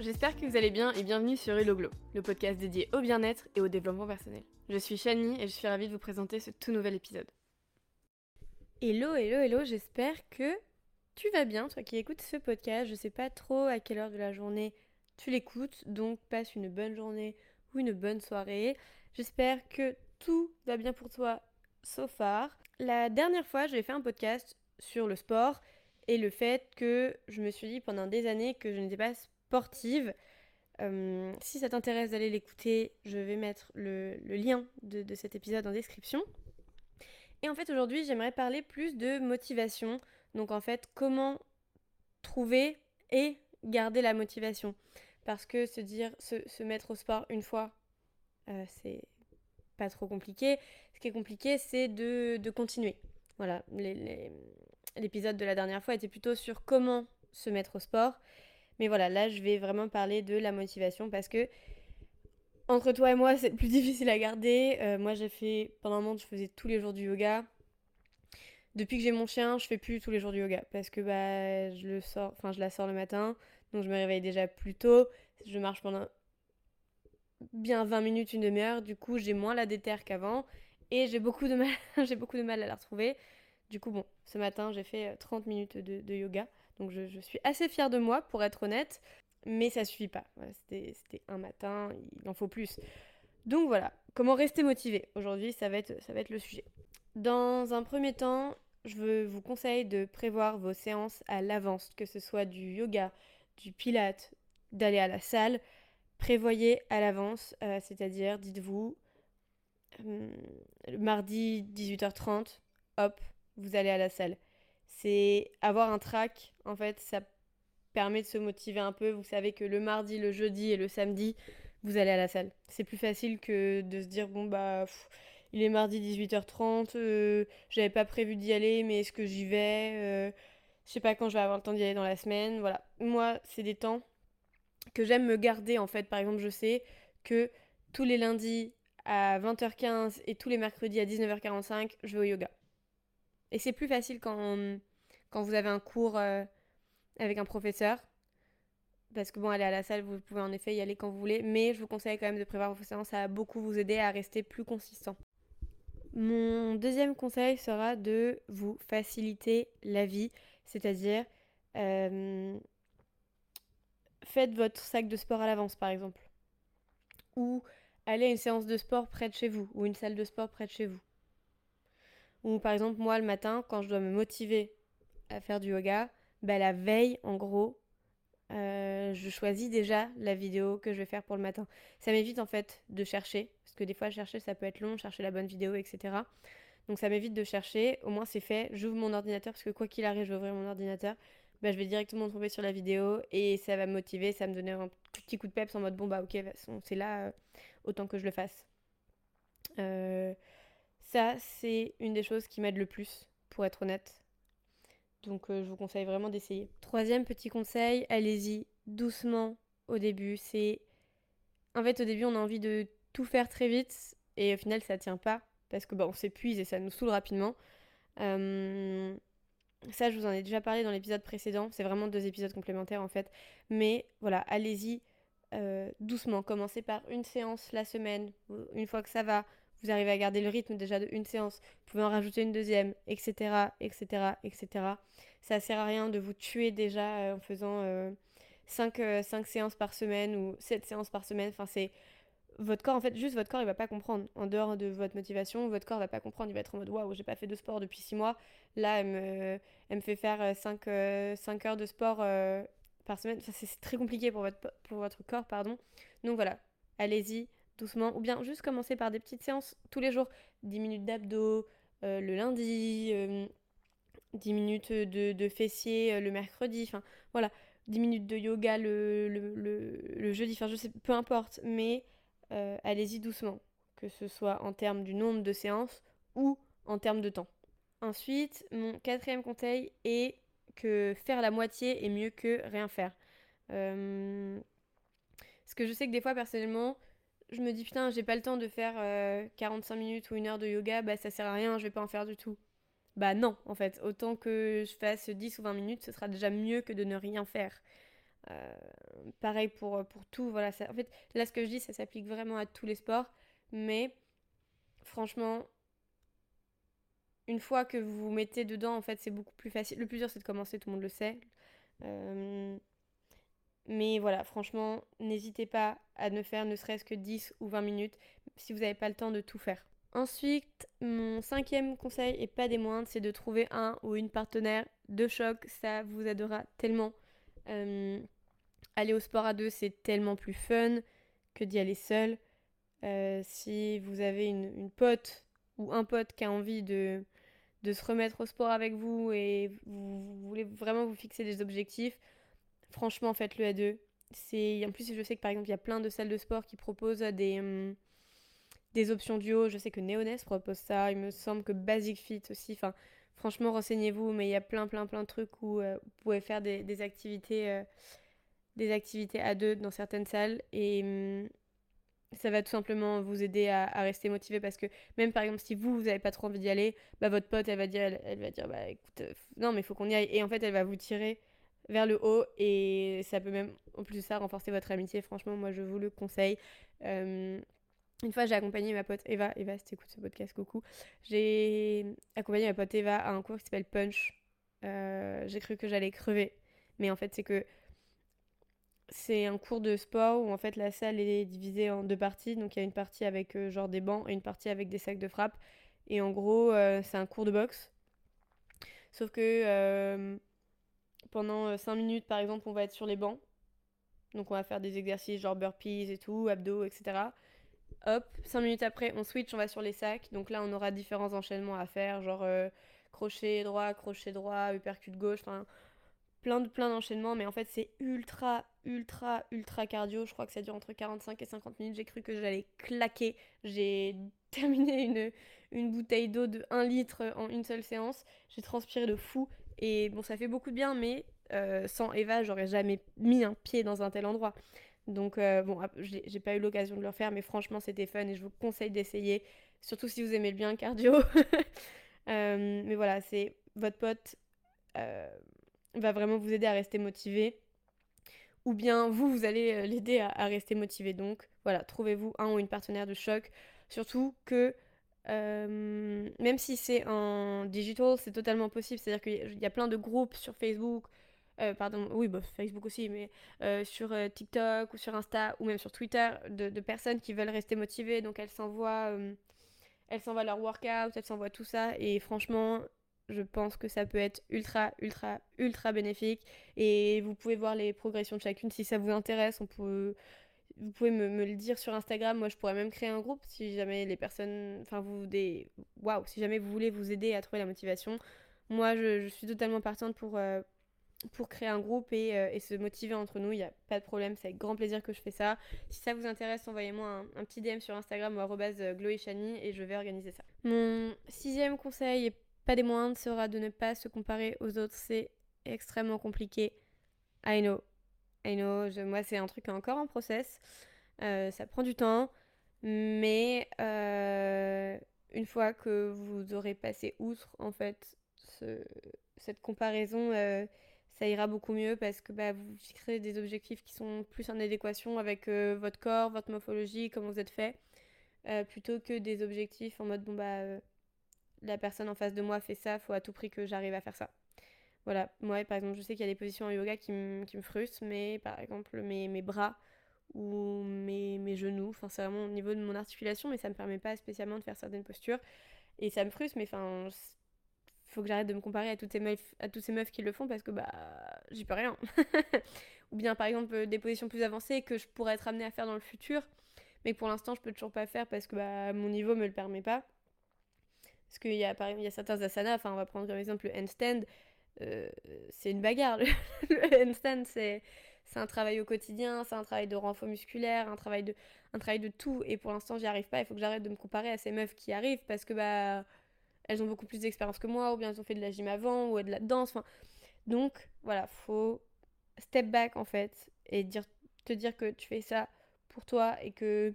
J'espère que vous allez bien et bienvenue sur Hello Glow, le podcast dédié au bien-être et au développement personnel. Je suis Shani et je suis ravie de vous présenter ce tout nouvel épisode. Hello, hello, hello, j'espère que tu vas bien, toi qui écoutes ce podcast. Je sais pas trop à quelle heure de la journée tu l'écoutes, donc passe une bonne journée ou une bonne soirée. J'espère que tout va bien pour toi so far. La dernière fois, j'ai fait un podcast sur le sport et le fait que je me suis dit pendant des années que je n'étais pas sportive. Euh, si ça t'intéresse d'aller l'écouter, je vais mettre le, lien de, cet épisode en description. Et en fait, aujourd'hui, j'aimerais parler plus de motivation. Donc, en fait, comment trouver et garder la motivation. Parce que se dire, se, mettre au sport une fois, euh, c'est pas trop compliqué. Ce qui est compliqué, c'est de, continuer. Voilà, l'épisode de la dernière fois était plutôt sur comment se mettre au sport. Mais voilà, là, je vais vraiment parler de la motivation parce que entre toi et moi, c'est plus difficile à garder. Euh, moi, j'ai fait, pendant un moment, je faisais tous les jours du yoga. Depuis que j'ai mon chien, je fais plus tous les jours du yoga parce que bah, je le sors, enfin, je la sors le matin, donc je me réveille déjà plus tôt. Je marche pendant bien 20 minutes, une demi-heure. Du coup, j'ai moins la déterre qu'avant et j'ai beaucoup de mal, à la retrouver. Du coup, bon, ce matin, j'ai fait 30 euh, minutes de yoga. Donc je, suis assez fière de moi, pour être honnête, mais ça suffit pas. C'était un matin, il en faut plus. Donc voilà, comment rester motivé? Aujourd'hui, ça, va être, ça va être le sujet. Dans un premier temps, je vous conseille de prévoir vos séances à l'avance, que ce soit du yoga, du pilate, d'aller à la salle. Prévoyez à l'avance, euh, c'est-à-dire, dites-vous, euh, mardi 18h30, hop, vous allez à la salle c'est avoir un track, en fait, ça permet de se motiver un peu. Vous savez que le mardi, le jeudi et le samedi, vous allez à la salle. C'est plus facile que de se dire, bon, bah, il est mardi 18h30, euh, j'avais pas prévu d'y aller, mais est-ce que j'y vais euh, Je sais pas quand je vais avoir le temps d'y aller dans la semaine. Voilà. Moi, c'est des temps que j'aime me garder, en fait. Par exemple, je sais que tous les lundis à 20h15 et tous les mercredis à 19h45, je vais au yoga. Et c'est plus facile quand, quand vous avez un cours euh, avec un professeur. Parce que bon, aller à la salle, vous pouvez en effet y aller quand vous voulez. Mais je vous conseille quand même de prévoir vos séances. Ça va beaucoup vous aider à rester plus consistant. Mon deuxième conseil sera de vous faciliter la vie. C'est-à-dire, euh, faites votre sac de sport à l'avance, par exemple. Ou allez à une séance de sport près de chez vous. Ou une salle de sport près de chez vous. Ou par exemple, moi, le matin, quand je dois me motiver à faire du yoga, bah, la veille, en gros, euh, je choisis déjà la vidéo que je vais faire pour le matin. Ça m'évite en fait de chercher, parce que des fois chercher ça peut être long, chercher la bonne vidéo, etc. Donc ça m'évite de chercher, au moins c'est fait, j'ouvre mon ordinateur, parce que quoi qu'il arrive, je vais ouvrir mon ordinateur, bah, je vais directement tomber sur la vidéo et ça va me motiver, ça va me donner un petit coup de peps en mode bon bah ok, c'est là, euh, autant que je le fasse. Euh, ça, c'est une des choses qui m'aide le plus, pour être honnête. Donc euh, je vous conseille vraiment d'essayer. Troisième petit conseil, allez-y doucement au début. C'est en fait au début on a envie de tout faire très vite et au final ça tient pas parce que bah, on s'épuise et ça nous saoule rapidement. Ça je vous en ai déjà parlé dans l'épisode précédent. C'est vraiment deux épisodes complémentaires en fait. Mais voilà, allez-y euh, doucement. Commencez par une séance la semaine. Une fois que ça va, vous arrivez à garder le rythme déjà d'une séance, vous pouvez en rajouter une deuxième, etc., etc., etc. Ça sert à rien de vous tuer déjà euh, en faisant 5, euh, euh, séances par semaine ou 7 séances par semaine. Enfin, c'est votre corps, en fait, juste votre corps, il va pas comprendre. En dehors de votre motivation, votre corps va pas comprendre. Il va être en mode waouh, j'ai pas fait de sport depuis 6 mois. Là, elle me, fait faire 5, 5 heures de sport par semaine. Enfin, c'est très compliqué pour votre, pour votre corps, pardon. Donc voilà, allez-y doucement, ou bien juste commencer par des petites séances tous les jours, 10 minutes d'abdos euh, le lundi, 10 euh, minutes de, de fessiers euh, le mercredi, enfin voilà, 10 minutes de yoga le, jeudi, enfin je sais, peu importe, mais allez-y doucement, que ce soit en termes du nombre de séances ou en termes de temps. Ensuite, mon quatrième conseil est que faire la moitié est mieux que rien faire. parce que je sais que des fois, personnellement, je me dis putain, j'ai pas le temps de faire 45 euh, minutes ou une heure de yoga, bah ça sert à rien, je vais pas en faire du tout. Bah non, en fait, autant que je fasse 10 ou 20 minutes, ce sera déjà mieux que de ne rien faire. pareil pour, pour tout. Voilà, en fait, là, ce que je dis, ça s'applique vraiment à tous les sports. Mais franchement, une fois que vous vous mettez dedans, en fait, c'est beaucoup plus facile. Le plus dur, c'est de commencer, tout le monde le sait. Mais voilà, franchement, n'hésitez pas à ne faire ne serait-ce que 10 ou 20 minutes si vous n'avez pas le temps de tout faire. Ensuite, mon cinquième conseil, et pas des moindres, c'est de trouver un ou une partenaire de choc. Ça vous aidera tellement. Euh, aller au sport à deux, c'est tellement plus fun que d'y aller seul. Euh, si vous avez une, pote ou un pote qui a envie de, de se remettre au sport avec vous et vous, voulez vraiment vous fixer des objectifs, franchement, faites-le à deux. C'est en plus je sais que par exemple il y a plein de salles de sport qui proposent des hum, des options duo. Je sais que Neoness propose ça. Il me semble que Basic Fit aussi. Enfin, franchement, renseignez-vous. Mais il y a plein, plein, plein de trucs où euh, vous pouvez faire des, activités, euh, des activités à deux dans certaines salles. Et hum, ça va tout simplement vous aider à, rester motivé parce que même par exemple si vous vous n'avez pas trop envie d'y aller bah votre pote elle va dire elle, va dire bah écoute euh, non mais il faut qu'on y aille et en fait elle va vous tirer vers le haut et ça peut même en plus de ça renforcer votre amitié franchement moi je vous le conseille hum, une fois, j'ai accompagné ma pote Eva. Eva, si t'écoutes ce podcast, coucou. J'ai accompagné ma pote Eva à un cours qui s'appelle Punch. Euh, j'ai cru que j'allais crever. Mais en fait, c'est que c'est un cours de sport où en fait la salle est divisée en deux parties. Donc il y a une partie avec euh, genre des bancs et une partie avec des sacs de frappe. Et en gros, euh, c'est un cours de boxe. Sauf que pendant 5 minutes, par exemple, on va être sur les bancs. Donc on va faire des exercices genre burpees et tout, abdos, etc. Hop, 5 minutes après, on switch, on va sur les sacs. Donc là, on aura différents enchaînements à faire, genre euh, crochet droit, crochet droit, uppercut gauche, enfin plein de plein d'enchaînements. Mais en fait, c'est ultra, ultra, ultra cardio. Je crois que ça dure entre 45 et 50 minutes. J'ai cru que j'allais claquer. J'ai terminé une, une bouteille d'eau de 1 litre en une seule séance. J'ai transpiré de fou. Et bon, ça fait beaucoup de bien, mais euh, sans Eva, j'aurais jamais mis un pied dans un tel endroit. Donc, euh, bon, j'ai pas eu l'occasion de le faire, mais franchement, c'était fun et je vous conseille d'essayer, surtout si vous aimez le bien cardio. Euh, mais voilà, c'est votre pote va vraiment vous aider à rester motivé, ou bien vous, vous allez l'aider à, rester motivé. Donc, voilà, trouvez-vous un ou une partenaire de choc, surtout que. Même si c'est en digital, c'est totalement possible. C'est-à-dire qu'il y a plein de groupes sur Facebook euh, pardon, oui, Facebook aussi, mais euh, sur euh, TikTok ou sur Insta ou même sur Twitter, de, personnes qui veulent rester motivées. Donc elles s'envoient, elles s'envoient leur workout, elles s'envoient tout ça. Et franchement, je pense que ça peut être ultra, ultra, ultra bénéfique. Et vous pouvez voir les progressions de chacune si ça vous intéresse. On peut, vous pouvez me, le dire sur Instagram. Moi, je pourrais même créer un groupe si jamais les personnes, enfin vous, des, waouh, si jamais vous voulez vous aider à trouver la motivation. Moi, je, suis totalement partante pour pour créer un groupe euh, et, se motiver entre nous. Il n'y a pas de problème, c'est avec grand plaisir que je fais ça. Si ça vous intéresse, envoyez-moi un, petit DM sur Instagram ou euh, glowyshani et je vais organiser ça. Mon sixième conseil, et pas des moindres, sera de ne pas se comparer aux autres. C'est extrêmement compliqué. I know. I know. moi, c'est un truc encore en process. Euh, ça prend du temps. Mais une fois que vous aurez passé outre, en fait, cette comparaison ça ira beaucoup mieux parce que bah, vous fixerez des objectifs qui sont plus en adéquation avec euh, votre corps, votre morphologie, comment vous êtes fait, euh, plutôt que des objectifs en mode bon bah euh, la personne en face de moi fait ça, faut à tout prix que j'arrive à faire ça. Voilà, moi par exemple je sais qu'il y a des positions en yoga qui, me frustrent, mais par exemple mes, mes bras ou mes, mes genoux, enfin c'est vraiment au niveau de mon articulation, mais ça me permet pas spécialement de faire certaines postures. Et ça me frustre, mais enfin faut que j'arrête de me comparer à toutes ces meufs, à toutes ces meufs qui le font parce que bah j'y peux rien. Ou bien par exemple euh, des positions plus avancées que je pourrais être amenée à faire dans le futur, mais que pour l'instant je peux toujours pas faire parce que bah, mon niveau me le permet pas. Parce qu'il y a par exemple il y a certains asanas, enfin on va prendre comme exemple le handstand, euh, c'est une bagarre. le handstand c'est un travail au quotidien, c'est un travail de renfort musculaire, un travail de un travail de tout et pour l'instant j'y arrive pas, il faut que j'arrête de me comparer à ces meufs qui arrivent parce que bah elles ont beaucoup plus d'expérience que moi, ou bien elles ont fait de la gym avant, ou de la danse. Donc, voilà, faut step back en fait, et dire, te dire que tu fais ça pour toi et que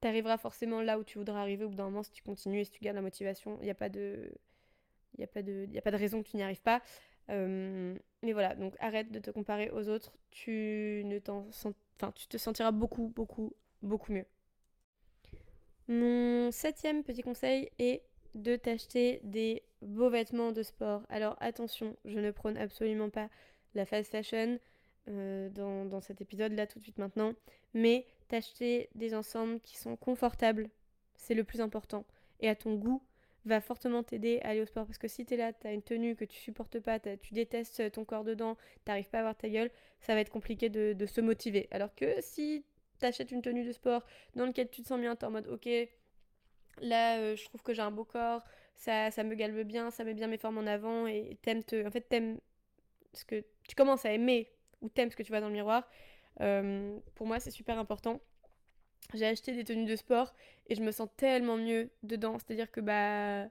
tu arriveras forcément là où tu voudras arriver au bout d'un moment si tu continues et si tu gardes la motivation. Il n'y a de. A, de, a pas de raison que tu n'y arrives pas. Euh, mais voilà, donc arrête de te comparer aux autres. Tu ne t'en enfin, tu te sentiras beaucoup, beaucoup, beaucoup mieux. Mon septième petit conseil est de t'acheter des beaux vêtements de sport. Alors attention, je ne prône absolument pas la fast fashion euh, dans, dans, cet épisode-là tout de suite maintenant, mais t'acheter des ensembles qui sont confortables, c'est le plus important, et à ton goût, va fortement t'aider à aller au sport. Parce que si t'es là, t'as une tenue que tu supportes pas, tu détestes ton corps dedans, t'arrives pas à voir ta gueule, ça va être compliqué de, de se motiver. Alors que si t'achètes une tenue de sport dans laquelle tu te sens bien, t'es en mode ok, là euh, je trouve que j'ai un beau corps, ça, ça me galbe bien, ça met bien mes formes en avant et t'aimes te. En fait, t'aimes ce que tu commences à aimer ou t'aimes ce que tu vois dans le miroir. Euh, pour moi, c'est super important. J'ai acheté des tenues de sport et je me sens tellement mieux dedans. C'est-à-dire que bah,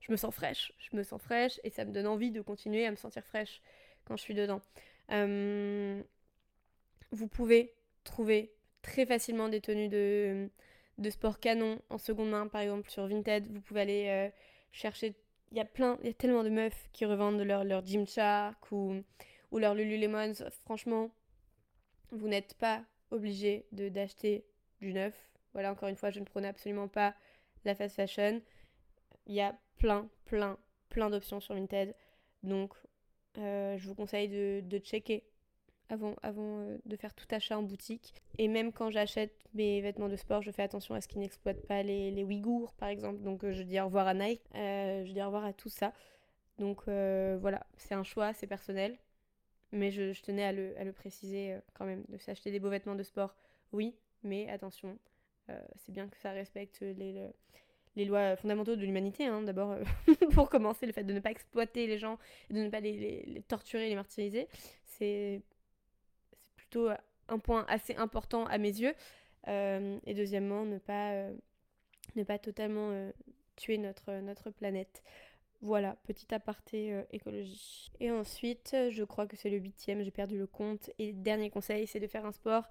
je me sens fraîche. Je me sens fraîche et ça me donne envie de continuer à me sentir fraîche quand je suis dedans. Vous pouvez trouver très facilement des tenues de, de sport canon en seconde main, par exemple sur Vinted. Vous pouvez aller euh, chercher. Il y a plein, il y a tellement de meufs qui revendent leur, leur Gymshark ou, ou leur Lululemon. Franchement, vous n'êtes pas obligé d'acheter du neuf. Voilà, encore une fois, je ne prône absolument pas la fast fashion. Il y a plein, plein, plein d'options sur Vinted. Donc, euh, je vous conseille de, de checker avant, avant euh, de faire tout achat en boutique. Et même quand j'achète mes vêtements de sport, je fais attention à ce qu'ils n'exploitent pas les, les Ouïghours, par exemple. Donc, euh, je dis au revoir à Nike. je dis au revoir à tout ça. Donc, voilà, c'est un choix, c'est personnel. Mais je, je tenais à le, à le préciser quand même, de s'acheter des beaux vêtements de sport, oui, mais attention, euh, c'est bien que ça respecte les, les lois fondamentaux de l'humanité, hein, d'abord, euh, pour commencer, le fait de ne pas exploiter les gens, de ne pas les, les, les torturer, les martyriser, c'est plutôt un point assez important à mes yeux. Euh, et deuxièmement, ne pas, ne pas totalement tuer notre, notre planète. Voilà, petit aparté écologie. Et ensuite, je crois que c'est le huitième, j'ai perdu le compte. Et dernier conseil, c'est de faire un sport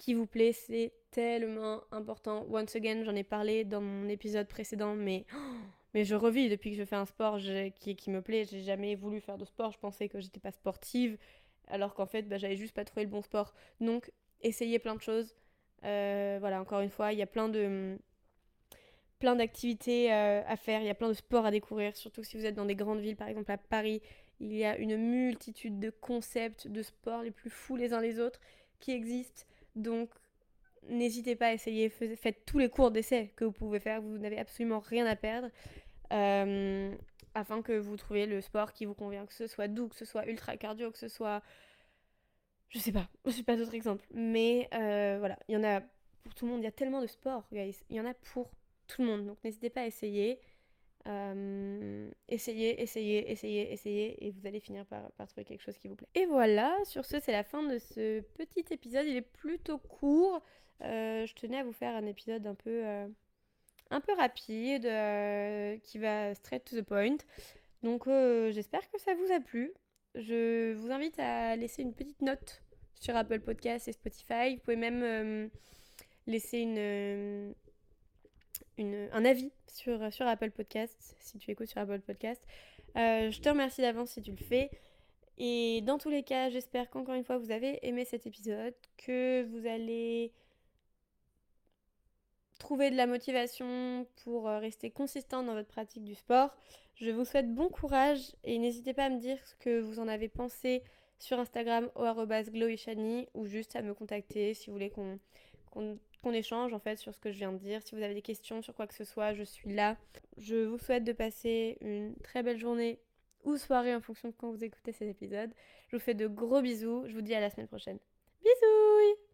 qui vous plaît, c'est tellement important. Once again, j'en ai parlé dans mon épisode précédent, mais, mais je revis depuis que je fais un sport qui, qui me plaît. J'ai jamais voulu faire de sport, je pensais que j'étais pas sportive, alors qu'en fait, bah, j'avais juste pas trouvé le bon sport. Donc, essayez plein de choses. Euh, voilà, encore une fois, il y a plein de plein d'activités euh, à faire, il y a plein de sports à découvrir, surtout si vous êtes dans des grandes villes, par exemple à Paris, il y a une multitude de concepts de sports les plus fous les uns les autres qui existent. Donc, n'hésitez pas à essayer. Faites tous les cours d'essai que vous pouvez faire. Vous n'avez absolument rien à perdre. Euh, afin que vous trouviez le sport qui vous convient. Que ce soit doux, que ce soit ultra cardio, que ce soit. Je sais pas. Je sais pas d'autres exemples. Mais euh, voilà. Il y en a pour tout le monde. Il y a tellement de sports, guys. Il y en a pour tout le monde. Donc, n'hésitez pas à essayer. Euh, essayez, essayez, essayez, essayez, et vous allez finir par, trouver quelque chose qui vous plaît. Et voilà, sur ce, c'est la fin de ce petit épisode. Il est plutôt court. Euh, je tenais à vous faire un épisode un peu, euh, un peu rapide, qui va straight to the point. Donc, j'espère que ça vous a plu. Je vous invite à laisser une petite note sur Apple Podcast et Spotify. Vous pouvez même laisser une un avis sur, sur Apple Podcast, si tu écoutes sur Apple Podcast. Euh, je te remercie d'avance si tu le fais. Et dans tous les cas, j'espère qu'encore une fois, vous avez aimé cet épisode, que vous allez trouver de la motivation pour euh, rester consistant dans votre pratique du sport. Je vous souhaite bon courage et n'hésitez pas à me dire ce que vous en avez pensé sur Instagram au ou juste à me contacter si vous voulez qu'on qu'on échange en fait sur ce que je viens de dire. Si vous avez des questions sur quoi que ce soit, je suis là. Je vous souhaite de passer une très belle journée ou soirée en fonction de quand vous écoutez cet épisode. Je vous fais de gros bisous. Je vous dis à la semaine prochaine. Bisous